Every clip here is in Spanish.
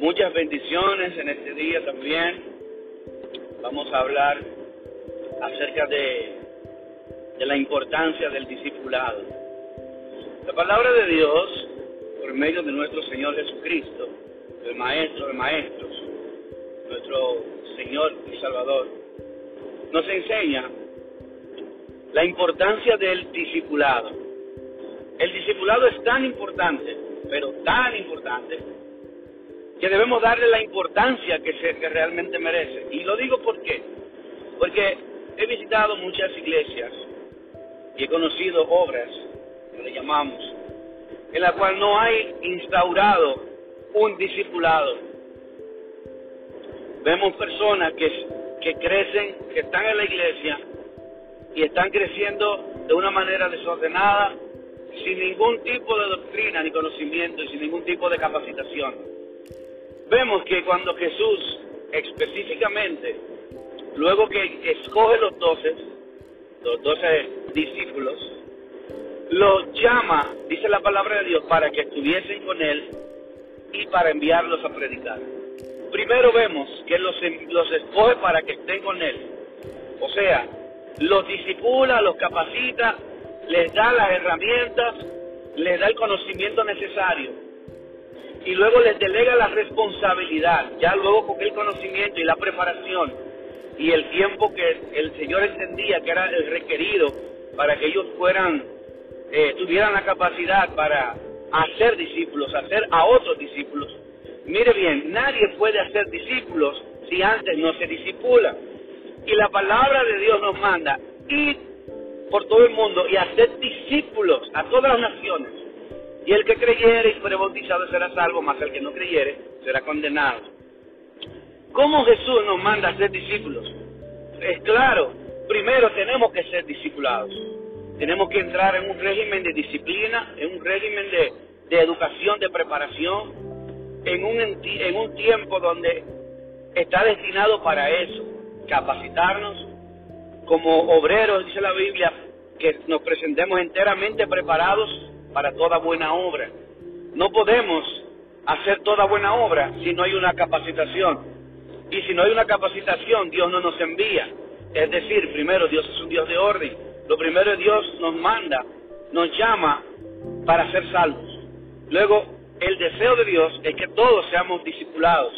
Muchas bendiciones en este día también. Vamos a hablar acerca de, de la importancia del discipulado. La palabra de Dios, por medio de nuestro Señor Jesucristo, el Maestro de Maestros, nuestro Señor y Salvador, nos enseña la importancia del discipulado. El discipulado es tan importante, pero tan importante, que debemos darle la importancia que, se, que realmente merece. Y lo digo por qué. Porque he visitado muchas iglesias y he conocido obras, que le llamamos, en la cual no hay instaurado un discipulado. Vemos personas que, que crecen, que están en la iglesia y están creciendo de una manera desordenada, sin ningún tipo de doctrina ni conocimiento y sin ningún tipo de capacitación. Vemos que cuando Jesús específicamente, luego que escoge los doce, los doce discípulos, los llama, dice la palabra de Dios, para que estuviesen con él y para enviarlos a predicar. Primero vemos que los, los escoge para que estén con él. O sea, los disipula, los capacita, les da las herramientas, les da el conocimiento necesario y luego les delega la responsabilidad, ya luego con el conocimiento y la preparación y el tiempo que el Señor entendía que era el requerido para que ellos fueran, eh, tuvieran la capacidad para hacer discípulos, hacer a otros discípulos. Mire bien, nadie puede hacer discípulos si antes no se disipula. Y la palabra de Dios nos manda ir por todo el mundo y hacer discípulos a todas las naciones. Y el que creyere y fuere bautizado será salvo, más el que no creyere será condenado. ¿Cómo Jesús nos manda a ser discípulos? Es claro, primero tenemos que ser discipulados. Tenemos que entrar en un régimen de disciplina, en un régimen de, de educación, de preparación, en un, en un tiempo donde está destinado para eso, capacitarnos como obreros, dice la Biblia, que nos presentemos enteramente preparados para toda buena obra. No podemos hacer toda buena obra si no hay una capacitación. Y si no hay una capacitación, Dios no nos envía. Es decir, primero Dios es un Dios de orden. Lo primero Dios nos manda, nos llama para ser salvos. Luego, el deseo de Dios es que todos seamos discipulados.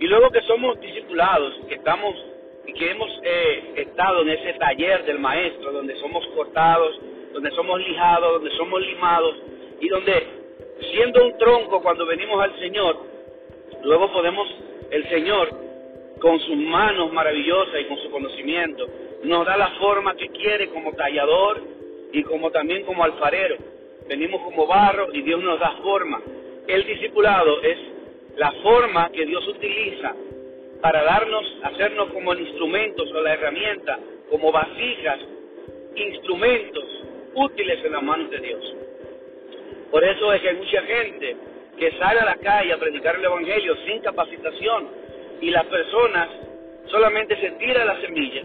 Y luego que somos discipulados, que estamos y que hemos eh, estado en ese taller del maestro, donde somos cortados, donde somos lijados, donde somos limados y donde siendo un tronco cuando venimos al Señor, luego podemos, el Señor, con sus manos maravillosas y con su conocimiento, nos da la forma que quiere como tallador y como también como alfarero. Venimos como barro y Dios nos da forma. El discipulado es la forma que Dios utiliza para darnos, hacernos como instrumentos o la herramienta, como vasijas, instrumentos útiles en las manos de Dios. Por eso es que hay mucha gente que sale a la calle a predicar el Evangelio sin capacitación y las personas solamente se tiran la semilla.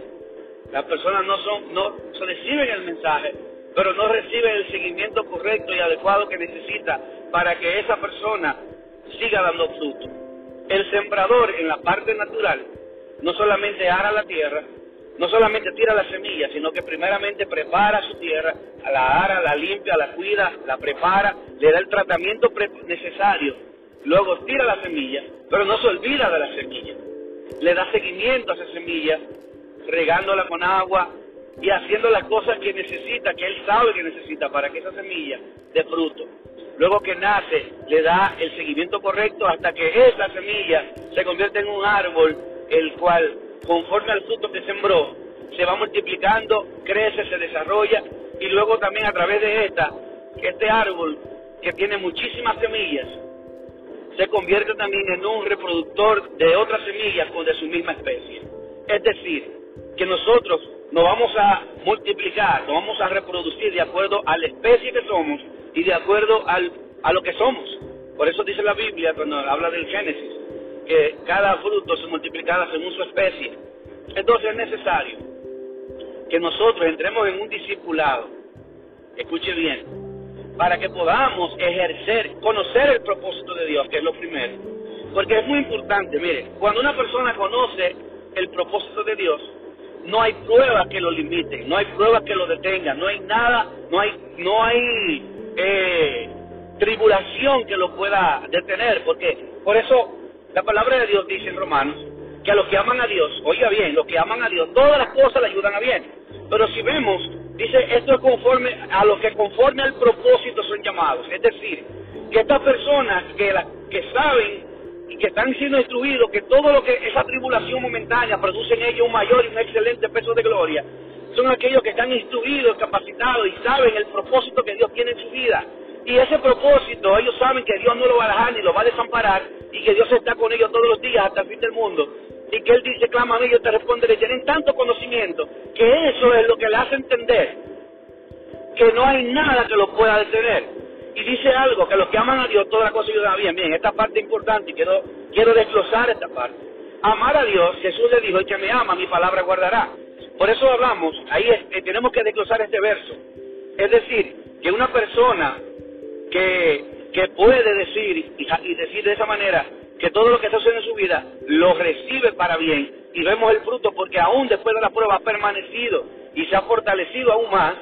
Las personas no son, no reciben el mensaje, pero no reciben el seguimiento correcto y adecuado que necesita para que esa persona siga dando fruto. El sembrador en la parte natural no solamente ara la tierra, no solamente tira la semilla, sino que primeramente prepara su tierra, la ara, la limpia, la cuida, la prepara, le da el tratamiento necesario, luego tira la semilla, pero no se olvida de la semilla. Le da seguimiento a esa semilla, regándola con agua y haciendo las cosas que necesita, que él sabe que necesita para que esa semilla dé fruto. Luego que nace, le da el seguimiento correcto hasta que esa semilla se convierte en un árbol, el cual conforme al fruto que sembró, se va multiplicando, crece, se desarrolla y luego también a través de esta, este árbol que tiene muchísimas semillas, se convierte también en un reproductor de otras semillas con de su misma especie. Es decir, que nosotros nos vamos a multiplicar, nos vamos a reproducir de acuerdo a la especie que somos y de acuerdo al, a lo que somos. Por eso dice la Biblia cuando habla del Génesis, que cada fruto se multiplicara según su especie. Entonces es necesario que nosotros entremos en un discipulado, escuche bien, para que podamos ejercer, conocer el propósito de Dios, que es lo primero, Porque es muy importante, mire, cuando una persona conoce el propósito de Dios, no hay pruebas que lo limiten, no hay pruebas que lo detengan, no hay nada, no hay, no hay eh, tribulación que lo pueda detener, porque por eso la palabra de Dios dice en Romanos que a los que aman a Dios, oiga bien, los que aman a Dios, todas las cosas le ayudan a bien. Pero si vemos, dice, esto es conforme a los que conforme al propósito son llamados. Es decir, que estas personas que, que saben y que están siendo instruidos que todo lo que esa tribulación momentánea produce en ellos un mayor y un excelente peso de gloria, son aquellos que están instruidos, capacitados y saben el propósito que Dios tiene en su vida. Y ese propósito, ellos saben que Dios no lo va a dejar ni lo va a desamparar y que Dios está con ellos todos los días hasta el fin del mundo. Y que Él dice, clama a mí, yo te responderé. Tienen tanto conocimiento que eso es lo que le hace entender que no hay nada que lo pueda detener y dice algo, que los que aman a Dios, toda la cosa ayuda bien. Bien, esta parte es importante y quiero, quiero desglosar esta parte. Amar a Dios, Jesús le dijo, el que me ama, mi palabra guardará. Por eso hablamos, ahí eh, tenemos que desglosar este verso. Es decir, que una persona que, que puede decir y, decir de esa manera que todo lo que está haciendo en su vida lo recibe para bien y vemos el fruto porque aún después de la prueba ha permanecido y se ha fortalecido aún más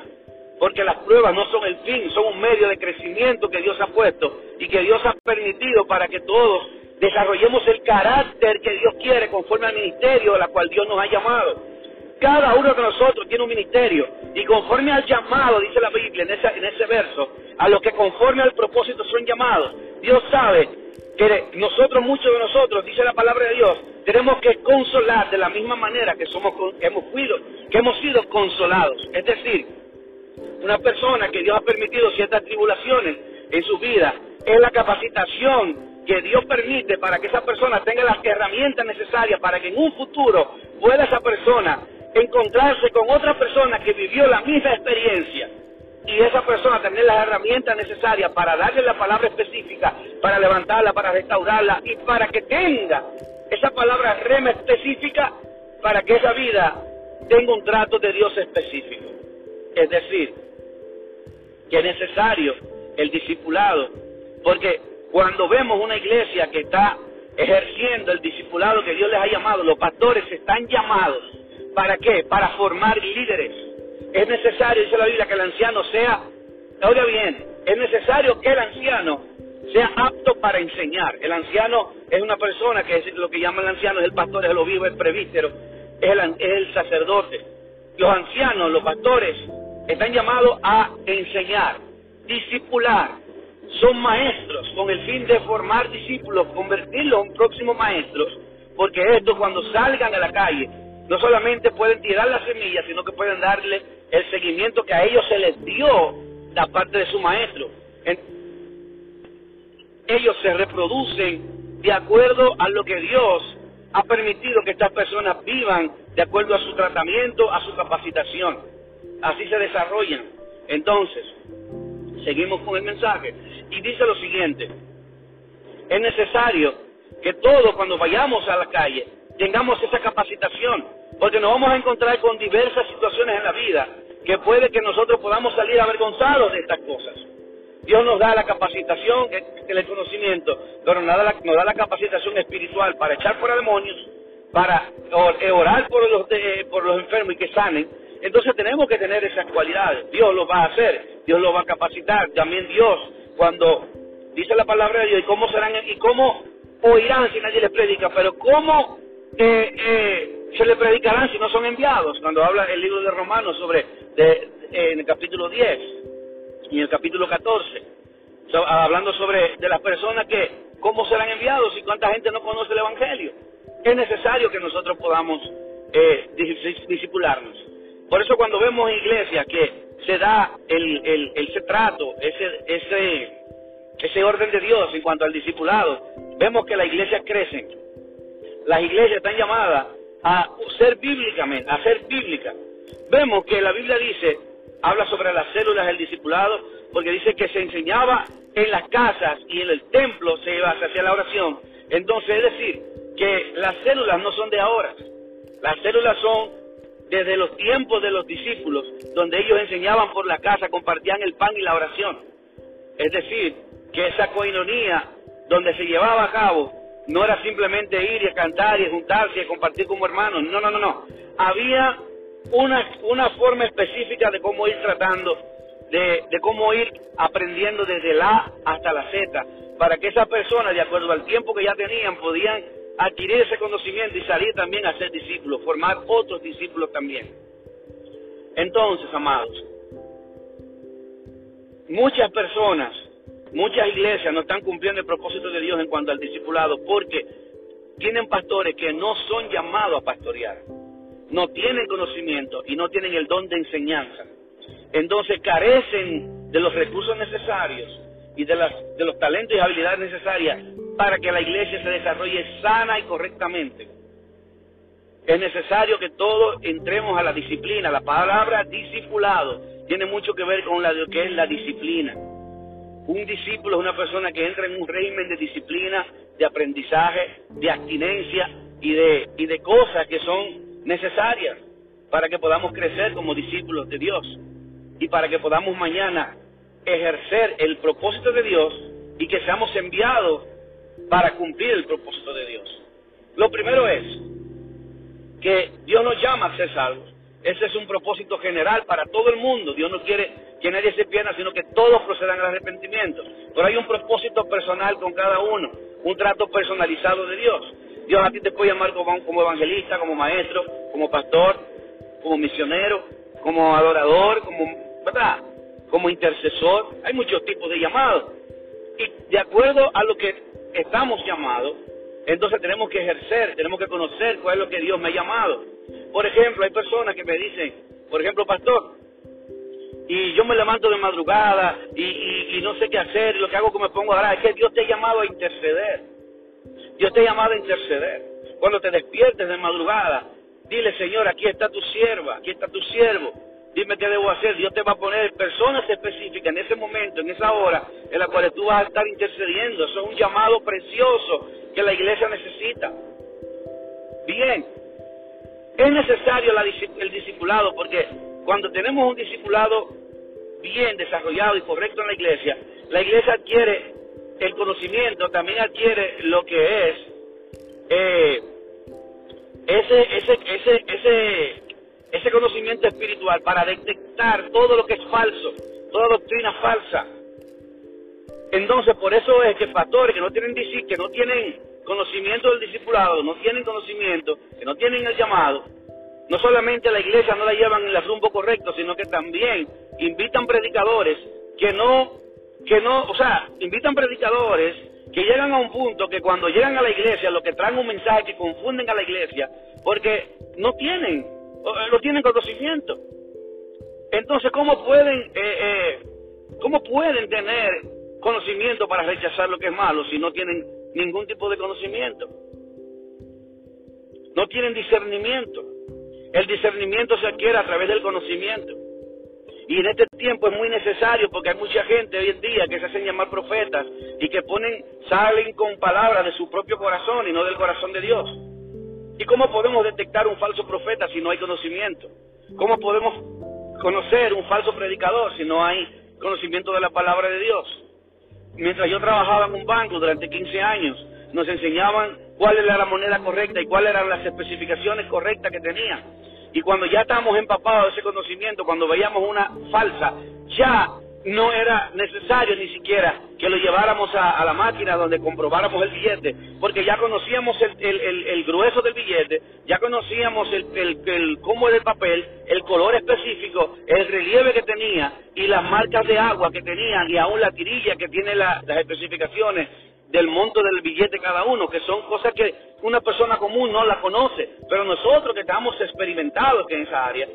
porque las pruebas no son el fin, son un medio de crecimiento que Dios ha puesto y que Dios ha permitido para que todos desarrollemos el carácter que Dios quiere conforme al ministerio a la cual Dios nos ha llamado. Cada uno de nosotros tiene un ministerio y conforme al llamado, dice la Biblia en ese, en ese verso, a los que conforme al propósito son llamados. Dios sabe que nosotros, muchos de nosotros, dice la palabra de Dios, tenemos que consolar de la misma manera que somos que hemos, que hemos sido consolados. Es decir, una persona que Dios ha permitido ciertas tribulaciones en su vida, es la capacitación que Dios permite para que esa persona tenga las herramientas necesarias para que en un futuro pueda esa persona encontrarse con otra persona que vivió la misma experiencia y esa persona tener las herramientas necesarias para darle la palabra específica, para levantarla, para restaurarla y para que tenga esa palabra rema específica para que esa vida tenga un trato de Dios específico. Es decir, que es necesario el discipulado, porque cuando vemos una iglesia que está ejerciendo el discipulado que Dios les ha llamado, los pastores están llamados, ¿para qué? Para formar líderes. Es necesario, dice la Biblia, que el anciano sea, oiga bien, es necesario que el anciano sea apto para enseñar. El anciano es una persona que es lo que llaman el anciano, es el pastor, es el obispo, el prevístero, es el, es el sacerdote. Los ancianos, los pastores, están llamados a enseñar, discipular. Son maestros con el fin de formar discípulos, convertirlos en próximos maestros, porque estos cuando salgan a la calle no solamente pueden tirar las semillas, sino que pueden darle el seguimiento que a ellos se les dio da parte de su maestro. ellos se reproducen de acuerdo a lo que Dios ha permitido que estas personas vivan, de acuerdo a su tratamiento, a su capacitación así se desarrollan. Entonces, seguimos con el mensaje y dice lo siguiente, es necesario que todos cuando vayamos a la calle tengamos esa capacitación, porque nos vamos a encontrar con diversas situaciones en la vida que puede que nosotros podamos salir avergonzados de estas cosas. Dios nos da la capacitación, el conocimiento, pero nos da la, nos da la capacitación espiritual para echar fuera demonios, para orar por los, por los enfermos y que sanen, entonces tenemos que tener esas cualidades. Dios lo va a hacer, Dios lo va a capacitar. También Dios, cuando dice la palabra de Dios, y cómo serán, y cómo oirán si nadie les predica, pero cómo eh, eh, se les predicarán si no son enviados. Cuando habla el libro de Romanos sobre, en el capítulo 10 y en el capítulo 14, hablando sobre de las personas que, cómo serán enviados y cuánta gente no conoce el Evangelio. Es necesario que nosotros podamos eh, discipularnos. Por eso cuando vemos en iglesia que se da el, el, ese trato, ese, ese, ese orden de Dios en cuanto al discipulado, vemos que las iglesias crecen. Las iglesias están llamadas a ser bíblicamente, a ser bíblicas. Vemos que la Biblia dice, habla sobre las células del discipulado, porque dice que se enseñaba en las casas y en el templo se, iba, se hacía la oración. Entonces, es decir, que las células no son de ahora. Las células son desde los tiempos de los discípulos, donde ellos enseñaban por la casa, compartían el pan y la oración. Es decir, que esa coinonía donde se llevaba a cabo no era simplemente ir y cantar y juntarse y compartir como hermanos. No, no, no, no. Había una, una forma específica de cómo ir tratando, de, de cómo ir aprendiendo desde la A hasta la Z, para que esas personas, de acuerdo al tiempo que ya tenían, podían adquirir ese conocimiento y salir también a ser discípulos, formar otros discípulos también. Entonces, amados, muchas personas, muchas iglesias no están cumpliendo el propósito de Dios en cuanto al discipulado porque tienen pastores que no son llamados a pastorear, no tienen conocimiento y no tienen el don de enseñanza. Entonces carecen de los recursos necesarios y de, las, de los talentos y habilidades necesarias para que la iglesia se desarrolle sana y correctamente. Es necesario que todos entremos a la disciplina. La palabra discipulado tiene mucho que ver con la, lo que es la disciplina. Un discípulo es una persona que entra en un régimen de disciplina, de aprendizaje, de abstinencia y de, y de cosas que son necesarias para que podamos crecer como discípulos de Dios y para que podamos mañana ejercer el propósito de Dios y que seamos enviados para cumplir el propósito de Dios. Lo primero es que Dios nos llama a ser salvos. Ese es un propósito general para todo el mundo. Dios no quiere que nadie se pierda, sino que todos procedan al arrepentimiento. Pero hay un propósito personal con cada uno, un trato personalizado de Dios. Dios a ti te puede llamar como, como evangelista, como maestro, como pastor, como misionero, como adorador, como, ¿verdad? Como intercesor. Hay muchos tipos de llamados. Y de acuerdo a lo que estamos llamados, entonces tenemos que ejercer, tenemos que conocer cuál es lo que Dios me ha llamado. Por ejemplo, hay personas que me dicen, por ejemplo, pastor, y yo me levanto de madrugada y, no sé qué hacer, y lo que hago que me pongo a orar. Es que Dios te ha llamado a interceder. Dios te ha llamado a interceder. Cuando te despiertes de madrugada, dile, Señor, aquí está tu sierva, aquí está tu siervo. Dime qué debo hacer. Dios te va a poner personas específicas en ese momento, en esa hora, en la cual tú vas a estar intercediendo. Eso es un llamado precioso que la iglesia necesita. Bien, es necesario el discipulado porque cuando tenemos un discipulado bien desarrollado y correcto en la iglesia, la iglesia adquiere el conocimiento, también adquiere lo que es eh, ese, ese, ese, ese, ese conocimiento espiritual para detectar todo lo que es falso, toda doctrina falsa. Entonces, por eso es que pastores que no tienen que no tienen conocimiento del discipulado, no tienen conocimiento, que no tienen el llamado, no solamente la iglesia no la llevan en el rumbo correcto, sino que también invitan predicadores que no, que no, o sea, invitan predicadores que llegan a un punto que cuando llegan a la iglesia lo que traen un mensaje que confunden a la iglesia porque no tienen, no tienen conocimiento. Entonces, ¿cómo pueden, eh, eh, cómo pueden tener conocimiento para rechazar lo que es malo si no tienen ningún tipo de conocimiento? No tienen discernimiento. El discernimiento se adquiere a través del conocimiento. Y en este tiempo es muy necesario porque hay mucha gente hoy en día que se hacen llamar profetas y que ponen, salen con palabras de su propio corazón y no del corazón de Dios. ¿Y cómo podemos detectar un falso profeta si no hay conocimiento? ¿Cómo podemos conocer un falso predicador si no hay conocimiento de la palabra de Dios? Mientras yo trabajaba en un banco durante 15 años, nos enseñaban cuál era la moneda correcta y cuáles eran las especificaciones correctas que tenía. Y cuando ya estábamos empapados de ese conocimiento, cuando veíamos una falsa, ya no era necesario ni siquiera que lo lleváramos a, la máquina donde comprobáramos el billete, porque ya conocíamos el, grueso del billete, ya conocíamos el, cómo era el papel, el color específico, el relieve que tenía y las marcas de agua que tenían y aún la tirilla que tiene las especificaciones del monto del billete cada uno, que son cosas que una persona común no la conoce, pero nosotros que estamos experimentados en esa área,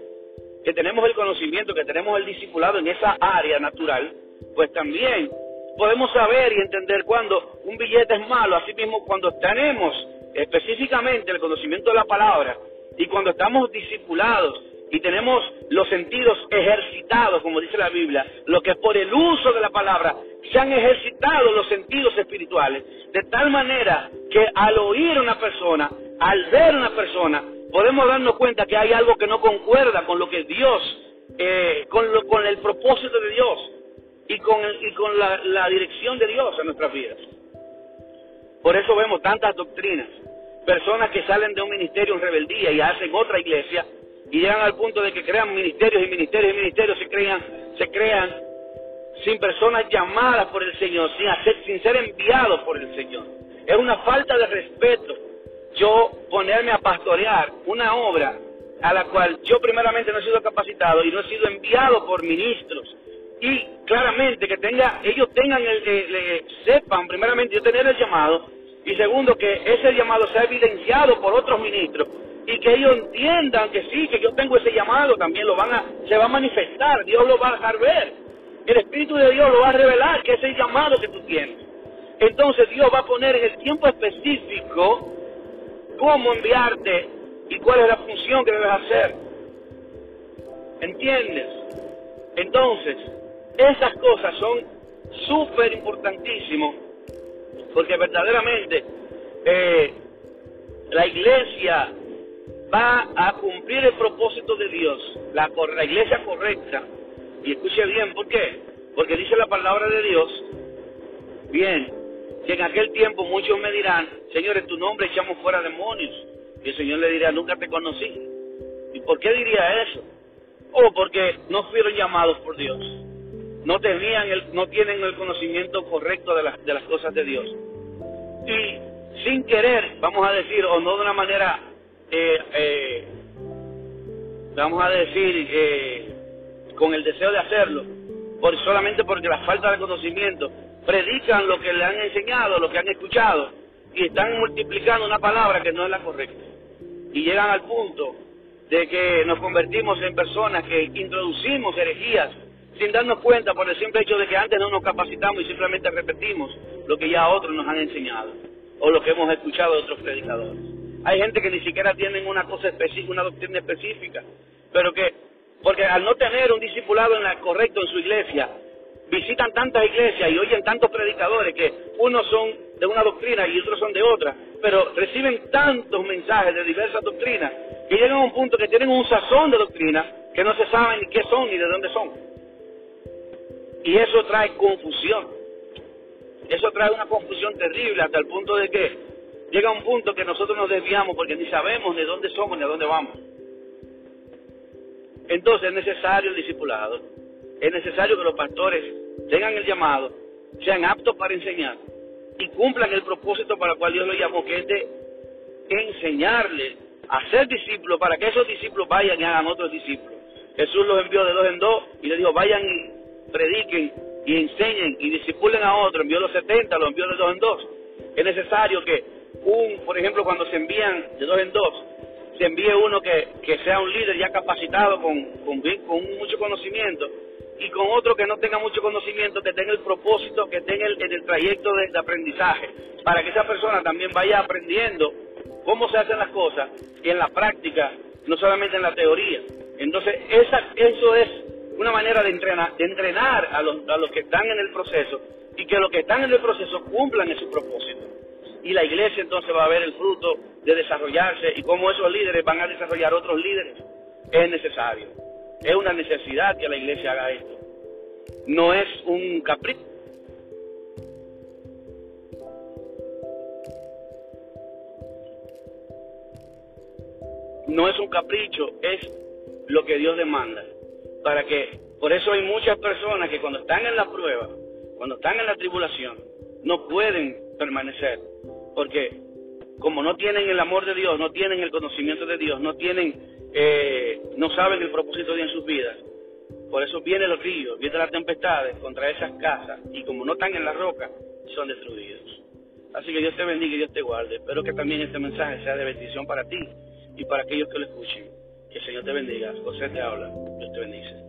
que tenemos el conocimiento, que tenemos el discipulado en esa área natural, pues también podemos saber y entender cuando un billete es malo, así mismo cuando tenemos específicamente el conocimiento de la palabra y cuando estamos discipulados y tenemos los sentidos ejercitados, como dice la Biblia, lo que por el uso de la palabra se han ejercitado los sentidos espirituales, de tal manera que al oír una persona, al ver una persona, podemos darnos cuenta que hay algo que no concuerda con lo que Dios, eh, con, lo, con el propósito de Dios y con, y con la, la dirección de Dios en nuestras vidas. Por eso vemos tantas doctrinas. Personas que salen de un ministerio en rebeldía y hacen otra iglesia y llegan al punto de que crean ministerios y ministerios y ministerios, se crean, se crean sin personas llamadas por el Señor, sin, hacer, sin ser enviados por el Señor. Es una falta de respeto yo ponerme a pastorear una obra a la cual yo primeramente no he sido capacitado y no he sido enviado por ministros y claramente que tenga ellos tengan el, sepan primeramente yo tener el llamado y segundo que ese llamado sea evidenciado por otros ministros y que ellos entiendan que sí que yo tengo ese llamado también lo van a se va a manifestar Dios lo va a dejar ver el Espíritu de Dios lo va a revelar que es el llamado que tú tienes entonces Dios va a poner en el tiempo específico cómo enviarte y cuál es la función que debes hacer. ¿Entiendes? Entonces, esas cosas son súper importantísimas porque verdaderamente eh, la iglesia va a cumplir el propósito de Dios, la, iglesia correcta. Y escuche bien, ¿por qué? Porque dice la palabra de Dios, bien, que en aquel tiempo muchos me dirán, Señor, en tu nombre echamos fuera demonios. Y el Señor le dirá, nunca te conocí. ¿Y por qué diría eso? Oh, porque no fueron llamados por Dios. No, tenían el, no tienen el conocimiento correcto de las cosas de Dios. Y sin querer, vamos a decir, o no de una manera, eh, eh, vamos a decir, eh, con el deseo de hacerlo, por, solamente porque la falta de conocimiento, predican lo que le han enseñado, lo que han escuchado, y están multiplicando una palabra que no es la correcta. Y llegan al punto de que nos convertimos en personas que introducimos herejías sin darnos cuenta por el simple hecho de que antes no nos capacitamos y simplemente repetimos lo que ya otros nos han enseñado o lo que hemos escuchado de otros predicadores. Hay gente que ni siquiera tienen una cosa específica, una doctrina específica, pero que, porque al no tener un discipulado en la, correcto en su iglesia, visitan tantas iglesias y oyen tantos predicadores que unos son de una doctrina y otros son de otra, pero reciben tantos mensajes de diversas doctrinas que llegan a un punto que tienen un sazón de doctrina que no se saben ni qué son ni de dónde son. Y eso trae confusión. Eso trae una confusión terrible hasta el punto de que llega un punto que nosotros nos desviamos porque ni sabemos de dónde somos ni a dónde vamos. Entonces es necesario el discipulado es necesario que los pastores tengan el llamado, sean aptos para enseñar y cumplan el propósito para el cual Dios los llamó, que es de enseñarles a ser discípulos para que esos discípulos vayan y hagan otros discípulos. Jesús los envió de dos en dos y les dijo, vayan y prediquen y enseñen y discipulen a otros. Envió los setenta, los envió de dos en dos. Es necesario que un, por ejemplo, cuando se envían de dos en dos, se envíe uno que, que sea un líder ya capacitado con, con, mucho conocimiento y con otro que no tenga mucho conocimiento, que tenga el propósito, que tenga el, en el trayecto de, aprendizaje, para que esa persona también vaya aprendiendo cómo se hacen las cosas y en la práctica, no solamente en la teoría. Entonces, esa, eso es una manera de entrenar, de entrenar a, los, a los que están en el proceso y que los que están en el proceso cumplan ese propósito. Y la iglesia entonces va a ver el fruto de desarrollarse y cómo esos líderes van a desarrollar otros líderes. Es necesario. Es una necesidad que la iglesia haga esto. No es un capricho. No es un capricho, es lo que Dios demanda. Para que, por eso hay muchas personas que cuando están en la prueba, cuando están en la tribulación, no pueden permanecer. Porque como no tienen el amor de Dios, no tienen el conocimiento de Dios, no tienen eh, no saben el propósito de Dios en sus vidas. Por eso vienen los ríos, vienen las tempestades contra esas casas y como no están en la roca, son destruidos. Así que Dios te bendiga y Dios te guarde. Espero que también este mensaje sea de bendición para ti y para aquellos que lo escuchen. Que el Señor te bendiga. José te habla. Dios te bendice.